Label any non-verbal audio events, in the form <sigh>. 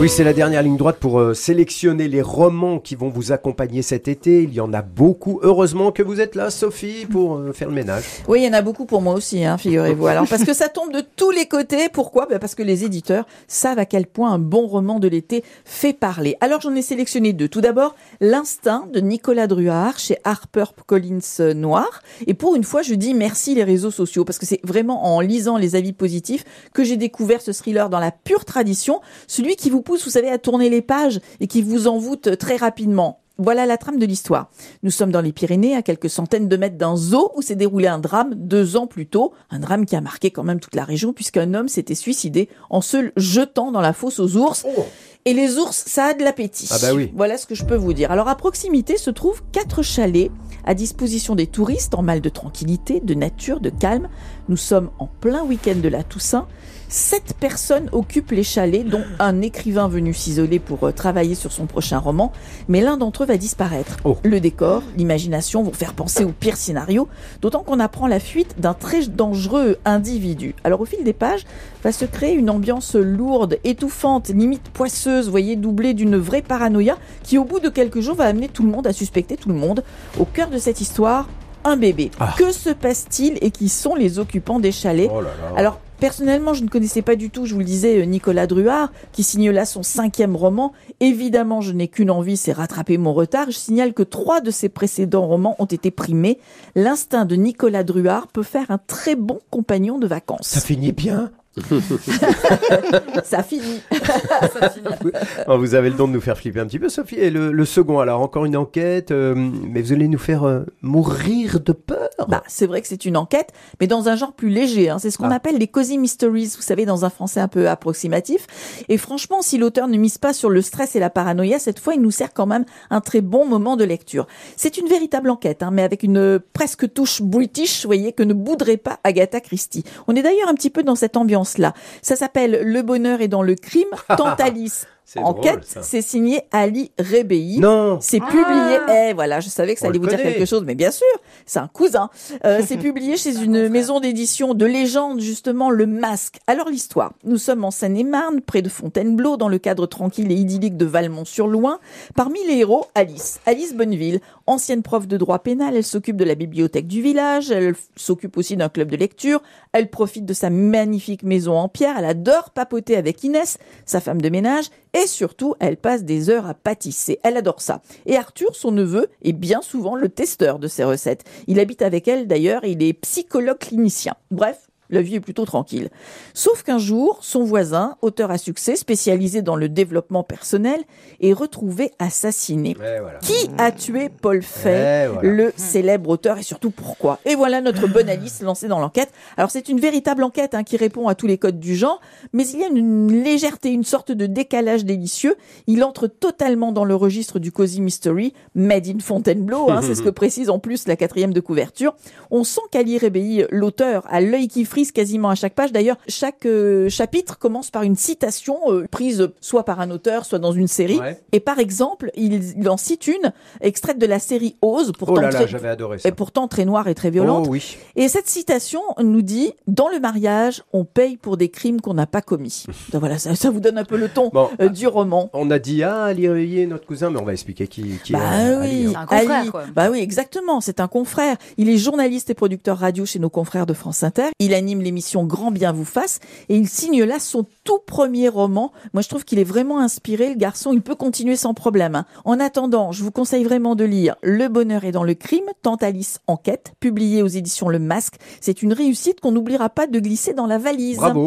Oui, c'est la dernière ligne droite pour euh, sélectionner les romans qui vont vous accompagner cet été. Il y en a beaucoup. Heureusement que vous êtes là, Sophie, pour euh, faire le ménage. Oui, il y en a beaucoup pour moi aussi, hein, figurez-vous. <laughs> Alors, parce que ça tombe de tous les côtés. Pourquoi? Ben Parce que les éditeurs savent à quel point un bon roman de l'été fait parler. Alors, j'en ai sélectionné deux. Tout d'abord, L'Instinct de Nicolas Druard chez Harper Collins Noir. Et pour une fois, je dis merci les réseaux sociaux parce que c'est vraiment en lisant les avis positifs que j'ai découvert ce thriller dans la pure tradition, celui qui vous vous savez, à tourner les pages et qui vous envoûte très rapidement. Voilà la trame de l'histoire. Nous sommes dans les Pyrénées, à quelques centaines de mètres d'un zoo où s'est déroulé un drame deux ans plus tôt. Un drame qui a marqué quand même toute la région puisqu'un homme s'était suicidé en se jetant dans la fosse aux ours. Oh. Et les ours, ça a de l'appétit. Ah bah oui. Voilà ce que je peux vous dire. Alors à proximité se trouvent quatre chalets à disposition des touristes en mal de tranquillité, de nature, de calme. Nous sommes en plein week-end de la Toussaint. Sept personnes occupent les chalets, dont un écrivain venu s'isoler pour euh, travailler sur son prochain roman, mais l'un d'entre eux va disparaître. Oh. Le décor, l'imagination vont faire penser au pire scénario, d'autant qu'on apprend la fuite d'un très dangereux individu. Alors au fil des pages, va se créer une ambiance lourde, étouffante, limite poisseuse, vous voyez, doublée d'une vraie paranoïa, qui au bout de quelques jours va amener tout le monde à suspecter tout le monde. Au cœur de cette histoire, un bébé. Ah. Que se passe-t-il et qui sont les occupants des chalets Oh là là. alors, personnellement, je ne connaissais pas du tout, je vous le disais, euh, Nicolas Druard, qui signe là son cinquième roman. Évidemment, je n'ai qu'une envie, c'est rattraper mon retard. Je signale que trois de ses précédents romans ont été primés. L'instinct de Nicolas Druard peut faire un très bon compagnon de vacances. Ça finit bien. <laughs> Ça finit. <laughs> Vous avez le don de nous faire flipper un petit peu, Sophie. Et le, le second, alors encore une enquête, euh, mais vous allez nous faire euh, mourir de peur. Bah, c'est vrai que c'est une enquête, mais dans un genre plus léger. Hein. C'est ce qu'on Ah. appelle les cozy mysteries, vous savez, dans un français un peu approximatif. Et franchement, si l'auteur ne mise pas sur le stress et la paranoïa, cette fois, il nous sert quand même un très bon moment de lecture. C'est une véritable enquête, hein, mais avec une euh, presque touche british, vous voyez, que ne bouderait pas Agatha Christie. On est d'ailleurs un petit peu dans cette ambiance-là. Ça s'appelle Le bonheur est dans le crime, Tantalis. <laughs> Enquête, c'est signé Ali Rebei. Non. C'est publié. Eh voilà, je savais que ça On allait vous dire quelque chose, mais bien sûr, c'est un cousin. Euh, <laughs> c'est publié chez une maison d'édition de légende, justement, Le Masque. Alors l'histoire. Nous sommes en Seine-et-Marne, près de Fontainebleau, dans le cadre tranquille et idyllique de Valmont-sur-Loing. Parmi les héros, Alice. Alice Bonneville, ancienne prof de droit pénal, elle s'occupe de la bibliothèque du village, elle s'occupe aussi d'un club de lecture, elle profite de sa magnifique maison en pierre, elle adore papoter avec Inès, sa femme de ménage, et surtout, elle passe des heures à pâtisser. Elle adore ça. Et Arthur, son neveu, est bien souvent le testeur de ses recettes. Il habite avec elle d'ailleurs, il est psychologue clinicien. Bref, la vie est plutôt tranquille. Sauf qu'un jour, son voisin, auteur à succès, spécialisé dans le développement personnel, est retrouvé assassiné. Voilà. Qui a tué Paul Fay, Eh, voilà. le célèbre auteur, et surtout pourquoi? Et voilà notre bonne Alice lancée dans l'enquête. Alors c'est une véritable enquête hein, qui répond à tous les codes du genre, mais il y a une légèreté, une sorte de décalage délicieux. Il entre totalement dans le registre du cozy mystery, made in Fontainebleau, hein, c'est ce que <laughs> précise en plus la quatrième de couverture. On sent qu'Ali Rebei, l'auteur, a l'œil qui frise quasiment à chaque page. D'ailleurs, chaque euh, chapitre commence par une citation euh, prise soit par un auteur, soit dans une série. Ouais. Et par exemple, il, il en cite une extraite de la série Ose, pourtant, Oh là là, très, j'avais adoré ça. et pourtant très noire et très violente. Oh oui. Et cette citation nous dit Dans le mariage, on paye pour des crimes qu'on n'a pas commis. <laughs> Donc voilà, ça, ça vous donne un peu le ton Bon. euh, du roman. On a dit ah Ali Reuillet, notre cousin, mais on va expliquer qui, qui Bah est oui, Ali, hein. C'est un confrère, Ali. quoi. Bah oui, exactement. C'est un confrère. Il est journaliste et producteur radio chez nos confrères de France Inter. Il l'émission Grand Bien vous fasse et il signe là son tout premier roman. Moi, je trouve qu'il est vraiment inspiré. Le garçon, il peut continuer sans problème. hein. En attendant, je vous conseille vraiment de lire Le bonheur est dans le crime, Tantalis Enquête, publié aux éditions Le Masque. C'est une réussite qu'on n'oubliera pas de glisser dans la valise. Bravo.